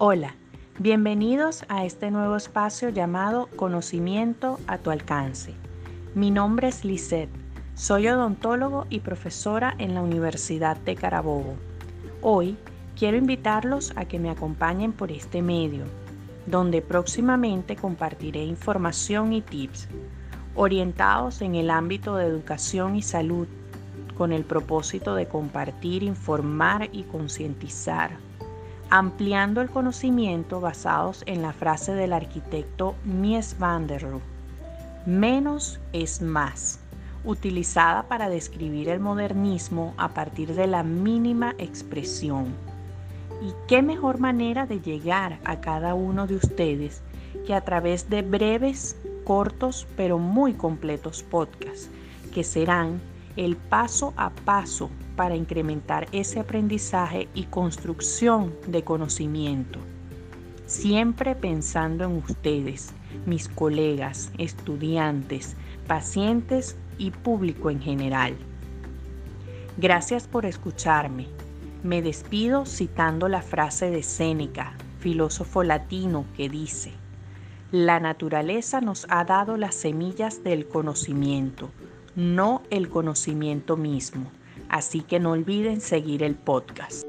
Hola, bienvenidos a este nuevo espacio llamado Conocimiento a tu alcance. Mi nombre es Lisette, soy odontólogo y profesora en la Universidad de Carabobo. Hoy quiero invitarlos a que me acompañen por este medio, donde próximamente compartiré información y tips orientados en el ámbito de educación y salud con el propósito de compartir, informar y concientizar ampliando el conocimiento basados en la frase del arquitecto Mies van der Rohe, menos es más, utilizada para describir el modernismo a partir de la mínima expresión. ¿Y qué mejor manera de llegar a cada uno de ustedes que a través de breves, cortos, pero muy completos podcasts, que serán el paso a paso para incrementar ese aprendizaje y construcción de conocimiento. Siempre pensando en ustedes, mis colegas, estudiantes, pacientes y público en general. Gracias por escucharme. Me despido citando la frase de Séneca, filósofo latino, que dice, La naturaleza nos ha dado las semillas del conocimiento, no el conocimiento mismo. Así que no olviden seguir el podcast.